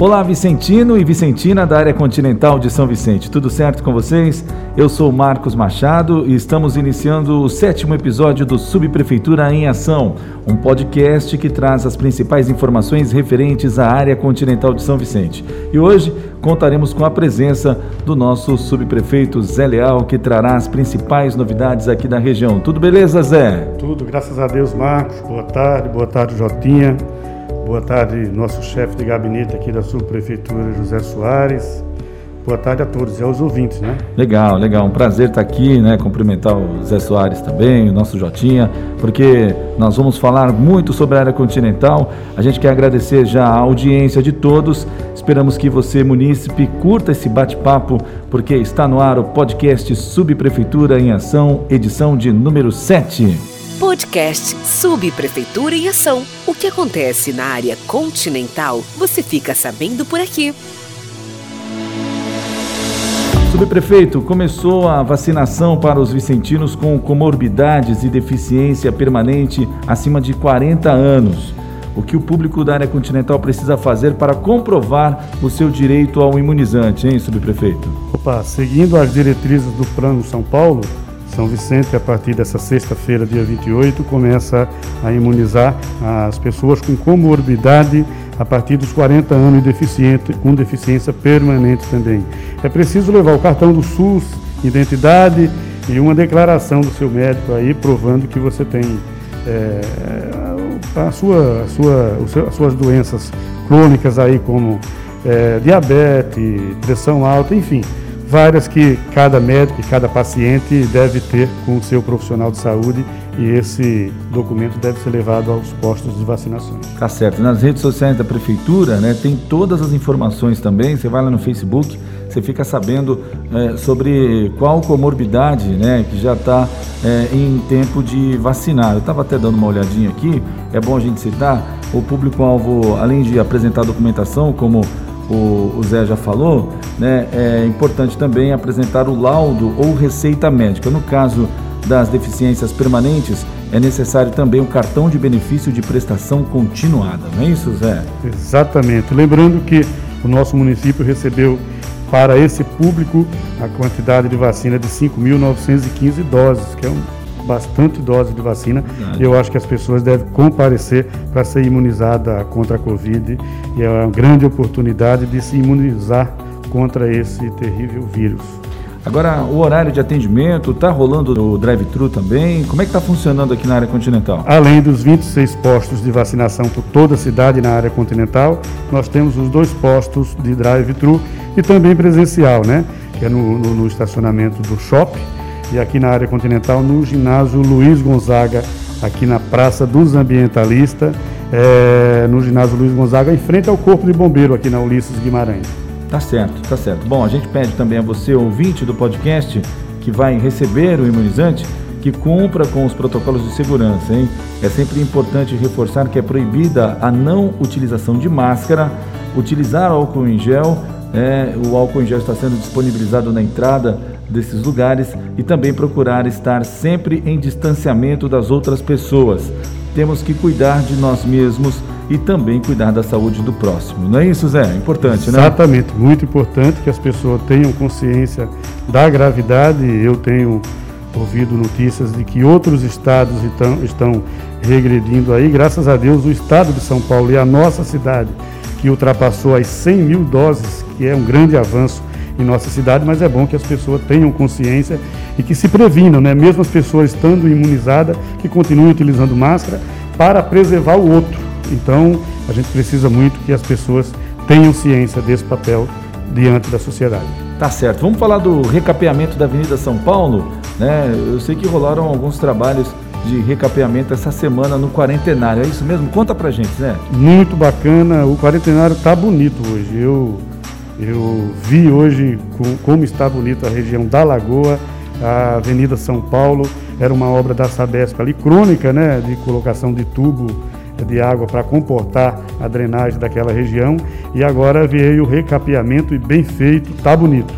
Olá, Vicentino e Vicentina da área continental de São Vicente. Tudo certo com vocês? Eu sou Marcos Machado e estamos iniciando o sétimo episódio do Subprefeitura em Ação, um podcast que traz as principais informações referentes à área continental de São Vicente. E hoje contaremos com a presença do nosso subprefeito Zé Leal, que trará as principais novidades aqui da região. Tudo beleza, Zé? Tudo, graças a Deus, Marcos. Boa tarde, boa tarde, Jotinha. Boa tarde, nosso chefe de gabinete aqui da subprefeitura, José Soares. Boa tarde a todos e aos ouvintes, né? Legal, legal. Um prazer estar aqui, né? Cumprimentar o Zé Soares também, o nosso Jotinha, porque nós vamos falar muito sobre a área continental. A gente quer agradecer já a audiência de todos. Esperamos que você, munícipe, curta esse bate-papo, porque está no ar o podcast Subprefeitura em Ação, edição de número 7. Podcast Subprefeitura em Ação. O que acontece na área continental, você fica sabendo por aqui. Subprefeito, começou a vacinação para os vicentinos com comorbidades e deficiência permanente acima de 40 anos. O que o público da área continental precisa fazer para comprovar o seu direito ao imunizante, hein, subprefeito? Opa, seguindo as diretrizes do Plano São Paulo, são Vicente, a partir dessa sexta-feira, dia 28, começa a imunizar as pessoas com comorbidade a partir dos 40 anos e deficiente, com deficiência permanente também. É preciso levar o cartão do SUS, identidade e uma declaração do seu médico aí provando que você tem é, a sua, a sua, as suas doenças crônicas aí como é, diabetes, pressão alta, enfim várias que cada médico e cada paciente deve ter com o seu profissional de saúde e esse documento deve ser levado aos postos de vacinação. Tá certo. Nas redes sociais da prefeitura, né, tem todas as informações também. Você vai lá no Facebook, você fica sabendo é, sobre qual comorbidade, né, que já está é, em tempo de vacinar. Eu estava até dando uma olhadinha aqui. É bom a gente citar o público-alvo, além de apresentar documentação, como o, o Zé já falou, né, é importante também apresentar o laudo ou receita médica. No caso das deficiências permanentes, é necessário também um cartão de benefício de prestação continuada, não é isso, Zé? Exatamente. Lembrando que o nosso município recebeu para esse público a quantidade de vacina de 5.915 doses, que é um bastante dose de vacina. Verdade. Eu acho que as pessoas devem comparecer para ser imunizada contra a Covid e é uma grande oportunidade de se imunizar contra esse terrível vírus. Agora, o horário de atendimento, está rolando o drive-thru também? Como é que está funcionando aqui na área continental? Além dos 26 postos de vacinação por toda a cidade na área continental, nós temos os dois postos de drive-thru e também presencial, né? Que é no, no, no estacionamento do shopping e aqui na área continental, no ginásio Luiz Gonzaga, aqui na Praça dos Ambientalistas, é, no ginásio Luiz Gonzaga, em frente ao Corpo de Bombeiro, aqui na Ulisses Guimarães. Tá certo, tá certo. Bom, a gente pede também a você, ouvinte do podcast, que vai receber o imunizante, que cumpra com os protocolos de segurança, hein? É sempre importante reforçar que é proibida a não utilização de máscara, utilizar álcool em gel, é, o álcool em gel está sendo disponibilizado na entrada desses lugares e também procurar estar sempre em distanciamento das outras pessoas. Temos que cuidar de nós mesmos e também cuidar da saúde do próximo. Não é isso, Zé? Importante, né? Exatamente, muito importante que as pessoas tenham consciência da gravidade. Eu tenho ouvido notícias de que outros estados estão, estão regredindo aí. Graças a Deus, o estado de São Paulo e a nossa cidade, que ultrapassou as 100 mil doses, que é um grande avanço em nossa cidade, mas é bom que as pessoas tenham consciência e que se previnam, né? mesmo as pessoas estando imunizadas, que continuem utilizando máscara para preservar o outro. Então, a gente precisa muito que as pessoas tenham ciência desse papel diante da sociedade. Tá certo. Vamos falar do recapeamento da Avenida São Paulo. Né? Eu sei que rolaram alguns trabalhos de recapeamento essa semana no quarentenário. É isso mesmo? Conta pra gente, né? Muito bacana. O quarentenário tá bonito hoje. Eu eu vi hoje como está bonita a região da Lagoa, a Avenida São Paulo, era uma obra da Sabesp ali, crônica, né, de colocação de tubo de água para comportar a drenagem daquela região e agora veio o recapeamento e bem feito, tá bonito.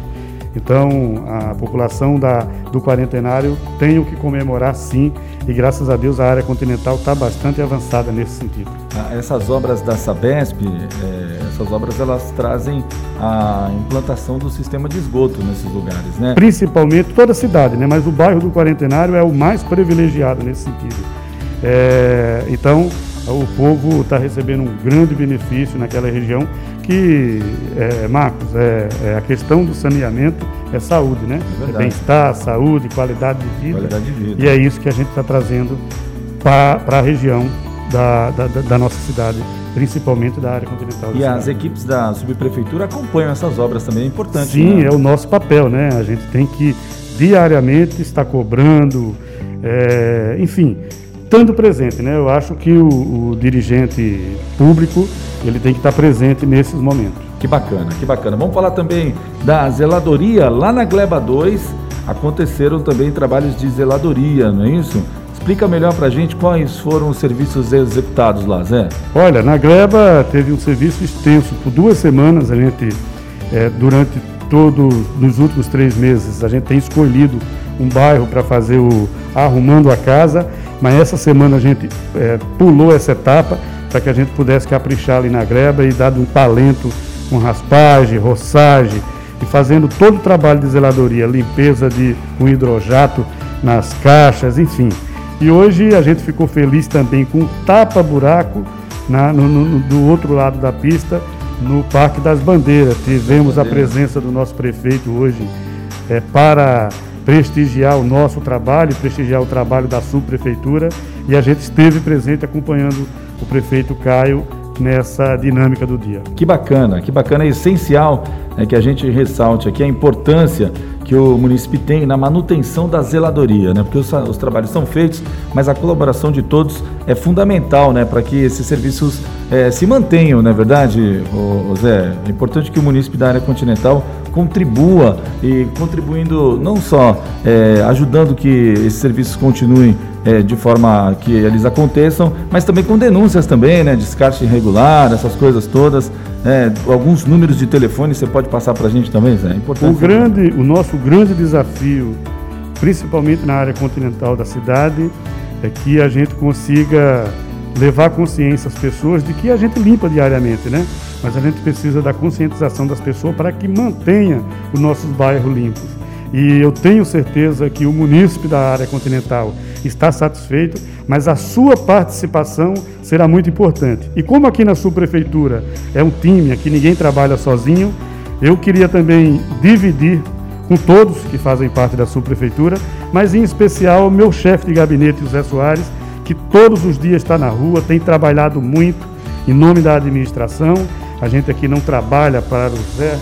Então, a população da, do quarentenário tem o que comemorar sim, e graças a Deus a área continental está bastante avançada nesse sentido. Ah, essas obras da Sabesp, é, essas obras elas trazem a implantação do sistema de esgoto nesses lugares, né? Principalmente toda a cidade, né? Mas o bairro do Quarentenário é o mais privilegiado nesse sentido. É, então, o povo está recebendo um grande benefício naquela região que, é, Marcos, é, é, a questão do saneamento é saúde, né? É, é bem-estar, saúde, qualidade de, vida, qualidade de vida. E é isso que a gente está trazendo para a região da, da, da, nossa cidade, principalmente da área continental. E as equipes da subprefeitura acompanham essas obras também, é importante. Sim, né? é o nosso papel, né? A gente tem que diariamente estar cobrando, é, enfim, estando presente, né? Eu acho que o, o, dirigente público ele tem que estar presente nesses momentos. Que bacana, que bacana. Vamos falar também da zeladoria lá na Gleba 2. Aconteceram também trabalhos de zeladoria, não é isso? Explica melhor para a gente quais foram os serviços executados lá, Zé. Olha, na Gleba teve um serviço extenso por duas semanas. A gente, é, durante todo, nos últimos três meses, a gente tem escolhido um bairro para fazer o arrumando a casa mas essa semana a gente é, pulou essa etapa para que a gente pudesse caprichar ali na greba e dar um talento com raspagem, roçagem e fazendo todo o trabalho de zeladoria, limpeza de, com hidrojato nas caixas, enfim. E hoje a gente ficou feliz também com tapa-buraco no, no, do outro lado da pista, no Parque das Bandeiras. Tivemos a presença do nosso prefeito hoje é, para prestigiar o nosso trabalho, prestigiar o trabalho da subprefeitura e a gente esteve presente acompanhando o prefeito Caio nessa dinâmica do dia. Que bacana, que bacana, é essencial é que a gente ressalte aqui a importância que o município tem na manutenção da zeladoria, né? Porque os, os trabalhos são feitos, mas a colaboração de todos é fundamental, né? Para que esses serviços é, se mantenham, não é verdade, ô, Zé? É importante que o município da área continental contribua e contribuindo não só é, ajudando que esses serviços continuem é, de forma que eles aconteçam, mas também com denúncias também, né? Descarte irregular, essas coisas todas. É, alguns números de telefone você pode passar para a gente também, Zé? É importante. O, grande, o nosso grande desafio, principalmente na área continental da cidade, é que a gente consiga levar consciência às pessoas de que a gente limpa diariamente, né? Mas a gente precisa da conscientização das pessoas para que mantenha os nossos bairros limpos. E eu tenho certeza que o munícipe da área continental está satisfeito, mas a sua participação será muito importante. E como aqui na subprefeitura é um time, aqui ninguém trabalha sozinho, eu queria também dividir com todos que fazem parte da subprefeitura, mas em especial meu chefe de gabinete, José Soares, que todos os dias está na rua, tem trabalhado muito em nome da administração. A gente aqui não trabalha para o Zé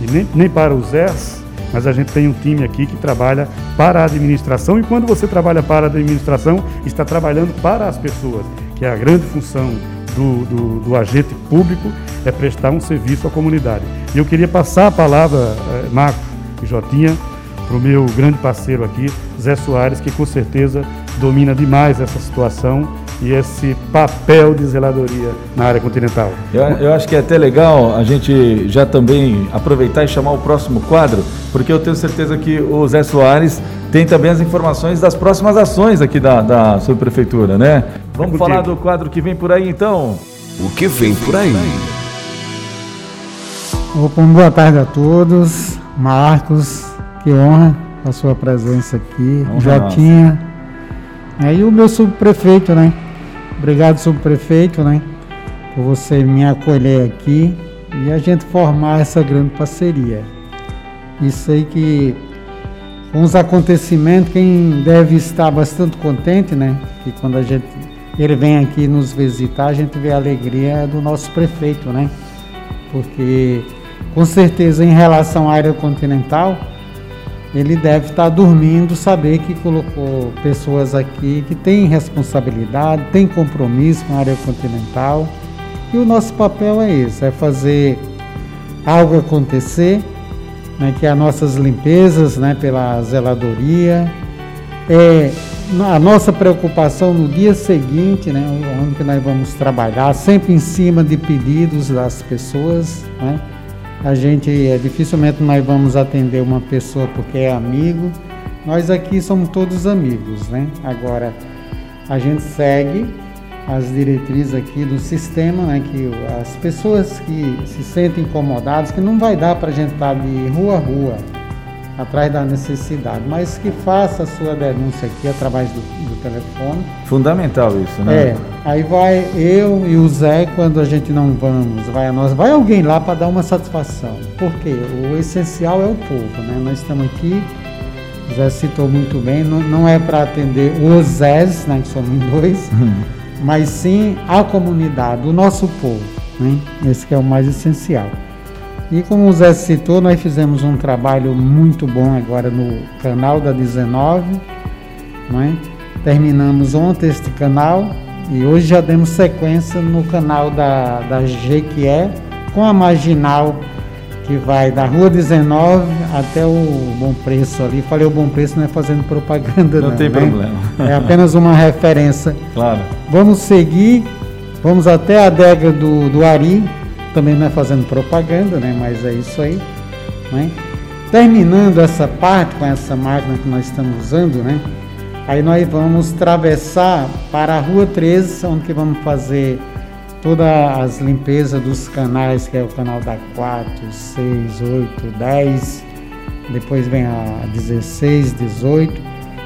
e nem, nem para os Zés, mas a gente tem um time aqui que trabalha para a administração e quando você trabalha para a administração, está trabalhando para as pessoas, que é a grande função do, do, do agente público, é prestar um serviço à comunidade. E eu queria passar a palavra, eh, Marcos e Jotinha, para o meu grande parceiro aqui, Zé Soares, que com certeza domina demais essa situação e esse papel de zeladoria na área continental. Eu, eu, acho que é até legal a gente já também aproveitar e chamar o próximo quadro, porque eu tenho certeza que o Zé Soares tem também as informações das próximas ações aqui da, da subprefeitura, né? Vamos é falar do quadro que vem por aí então. O que vem por aí? Opa, boa tarde a todos. Marcos, que honra a sua presença aqui. Honra Jotinha. Aí o meu subprefeito, né? Obrigado, subprefeito, né? Por você me acolher aqui e a gente formar essa grande parceria. E sei que com os acontecimentos, quem deve estar bastante contente, né? Que quando a gente ele vem aqui nos visitar, a gente vê a alegria do nosso prefeito, né? Porque com certeza em relação à área continental, ele deve estar dormindo, saber que colocou pessoas aqui que têm responsabilidade, têm compromisso com a área continental. E o nosso papel é esse, é fazer algo acontecer, né, que é as nossas limpezas né, pela zeladoria, é a nossa preocupação no dia seguinte, né, onde nós vamos trabalhar, sempre em cima de pedidos das pessoas, né, A gente é, dificilmente nós vamos atender uma pessoa porque é amigo. Nós aqui somos todos amigos, né? Agora a gente segue as diretrizes aqui do sistema, né? Que as pessoas que se sentem incomodadas, que não vai dar para a gente estar tá de rua a rua atrás da necessidade, mas que faça a sua denúncia aqui através do, do, telefone. Fundamental isso, né? É. Aí vai eu e o Zé, quando a gente não vamos, vai a nós, vai alguém lá para dar uma satisfação. Porque o essencial é o povo, né? Nós estamos aqui, o Zé citou muito bem, não, não é para atender os Zés, né? Que somos dois, mas sim a comunidade, o nosso povo. Né? Esse que é o mais essencial. E como o Zé citou, nós fizemos um trabalho muito bom agora no canal da 19, é? terminamos ontem este canal e hoje já demos sequência no canal da, da Jequié com a marginal que vai da rua 19 até o Bom Preço ali. Falei o Bom Preço não é fazendo propaganda não. Não tem né? problema. É apenas uma referência. Claro. Vamos seguir, vamos até a adega do, do Ari, também não é fazendo propaganda, né? Mas é isso aí. Né? Terminando essa parte com essa máquina que nós estamos usando, né? Aí nós vamos atravessar para a Rua 13, onde que vamos fazer todas as limpezas dos canais, que é o canal da 4, 6, 8, 10, depois vem a 16, 18.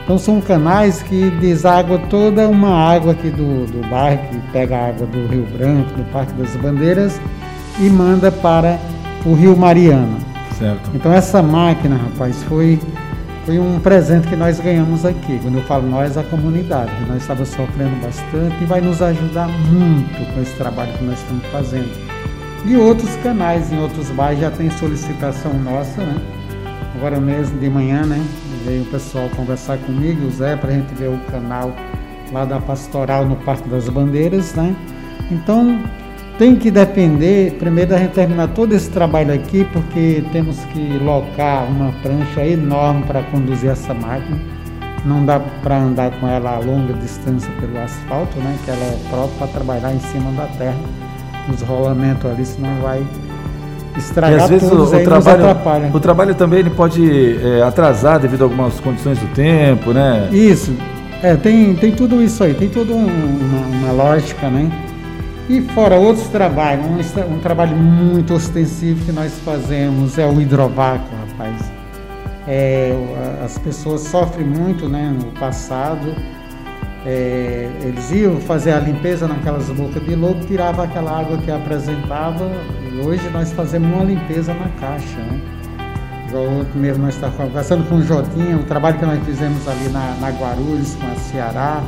Então são canais que deságua toda uma água aqui do, do bairro, que pega a água do Rio Branco, do Parque das Bandeiras e manda para o Rio Mariana. Certo. Então essa máquina, rapaz, foi, foi um presente que nós ganhamos aqui. Quando eu falo nós, a comunidade. Nós estávamos sofrendo bastante e vai nos ajudar muito com esse trabalho que nós estamos fazendo. E outros canais em outros bairros já tem solicitação nossa, né? Agora mesmo de manhã, né? Veio o pessoal conversar comigo, o Zé, para a gente ver o canal lá da Pastoral no Parque das Bandeiras, né? Então, tem que depender, primeiro, da gente terminar todo esse trabalho aqui, porque temos que locar uma prancha enorme para conduzir essa máquina. Não dá para andar com ela a longa distância pelo asfalto, né? Que ela é própria para trabalhar em cima da terra. Os rolamentos ali, senão vai estragar e às vezes tudo, o, o trabalho, o trabalho também ele pode é, atrasar devido a algumas condições do tempo, né? Isso. É, tem, tem tudo isso aí, tem toda um, uma, uma lógica, né? E fora outros trabalhos, um, um, trabalho muito ostensivo que nós fazemos é o hidrovácuo, rapaz. É, as pessoas sofrem muito, né? No passado, é, eles iam fazer a limpeza naquelas bocas de lobo, tirava aquela água que apresentava, e hoje nós fazemos uma limpeza na caixa, né? Mesmo nós estávamos conversando com o Jotinha, o trabalho que nós fizemos ali na, na Guarulhos, com a Ceará,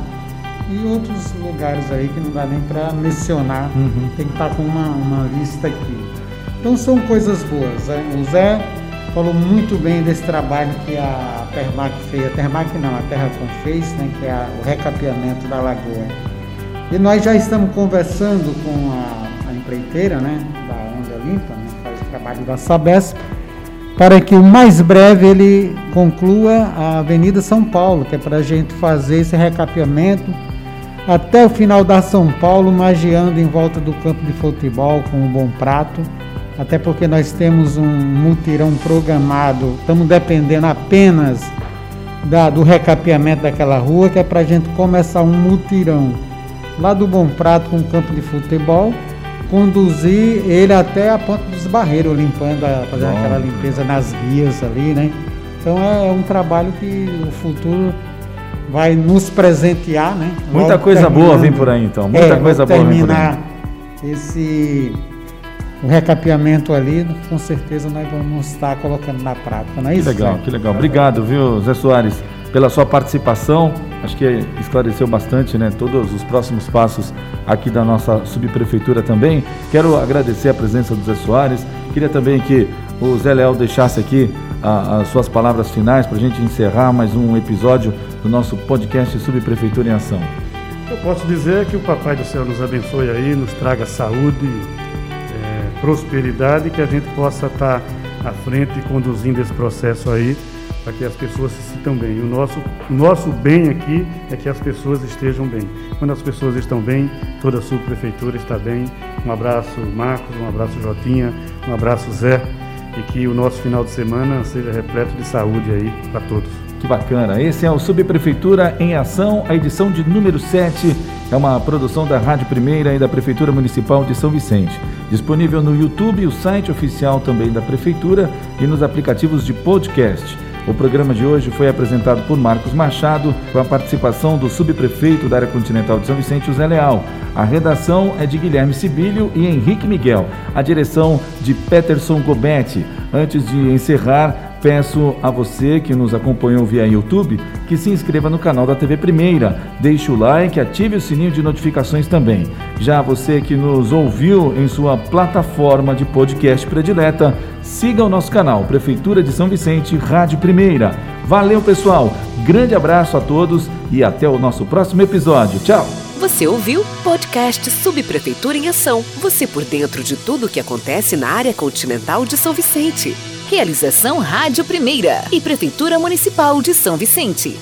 e outros lugares aí que não dá nem para mencionar, uhum. tem que estar tá com uma, uma lista aqui. Então são coisas boas. Né? O Zé falou muito bem desse trabalho que a Termac fez, a Termac não, a Terracom fez, né, que é a, o recapeamento da lagoa. E nós já estamos conversando com a, a empreiteira né, da Onda Limpa, né, que faz o trabalho da Sabesp, para que o mais breve ele conclua a Avenida São Paulo, que é para a gente fazer esse recapeamento até o final da São Paulo, magiando em volta do campo de futebol com um bom prato. Até porque nós temos um mutirão programado, estamos dependendo apenas da, do recapeamento daquela rua, que é para a gente começar um mutirão lá do Bom Prato com o campo de futebol, conduzir ele até a Ponta dos Barreiros, limpando, fazendo aquela limpeza nas vias ali, né? Então é, é um trabalho que o futuro vai nos presentear, né? Muita Logo coisa boa vem por aí, então. Muita é, coisa boa vem por aí. esse o recapeamento ali, com certeza nós vamos estar colocando na prática, não é que isso? Legal, que legal. Obrigado, viu, Zé Soares, pela sua participação. Acho que esclareceu bastante, né, todos os próximos passos aqui da nossa subprefeitura também. Quero agradecer a presença do Zé Soares. Queria também que o Zé Leal deixasse aqui as suas palavras finais para a gente encerrar mais um episódio do nosso podcast Subprefeitura em Ação. Eu posso dizer que o Papai do Céu nos abençoe aí, nos traga saúde, é, prosperidade, que a gente possa estar à frente conduzindo esse processo aí para que as pessoas se sintam bem. O nosso, o nosso bem aqui é que as pessoas estejam bem. Quando as pessoas estão bem, toda a subprefeitura está bem. Um abraço, Marcos, um abraço, Jotinha, um abraço, Zé, e que o nosso final de semana seja repleto de saúde aí para todos. Que bacana. Esse é o Subprefeitura em Ação, a edição de número 7. É uma produção da Rádio Primeira e da Prefeitura Municipal de São Vicente. Disponível no YouTube, o site oficial também da Prefeitura e nos aplicativos de podcast. O programa de hoje foi apresentado por Marcos Machado, com a participação do subprefeito da área continental de São Vicente, José Leal. A redação é de Guilherme Sibílio e Henrique Miguel. A direção de Peterson Gobetti. Antes de encerrar, Peço a você que nos acompanhou via YouTube que se inscreva no canal da TV Primeira, deixe o like, ative o sininho de notificações também. Já você que nos ouviu em sua plataforma de podcast predileta, siga o nosso canal Prefeitura de São Vicente, Rádio Primeira. Valeu, pessoal. Grande abraço a todos e até o nosso próximo episódio. Tchau. Você ouviu podcast Subprefeitura em Ação. Você por dentro de tudo o que acontece na área continental de São Vicente. Realização Rádio Primeira e Prefeitura Municipal de São Vicente.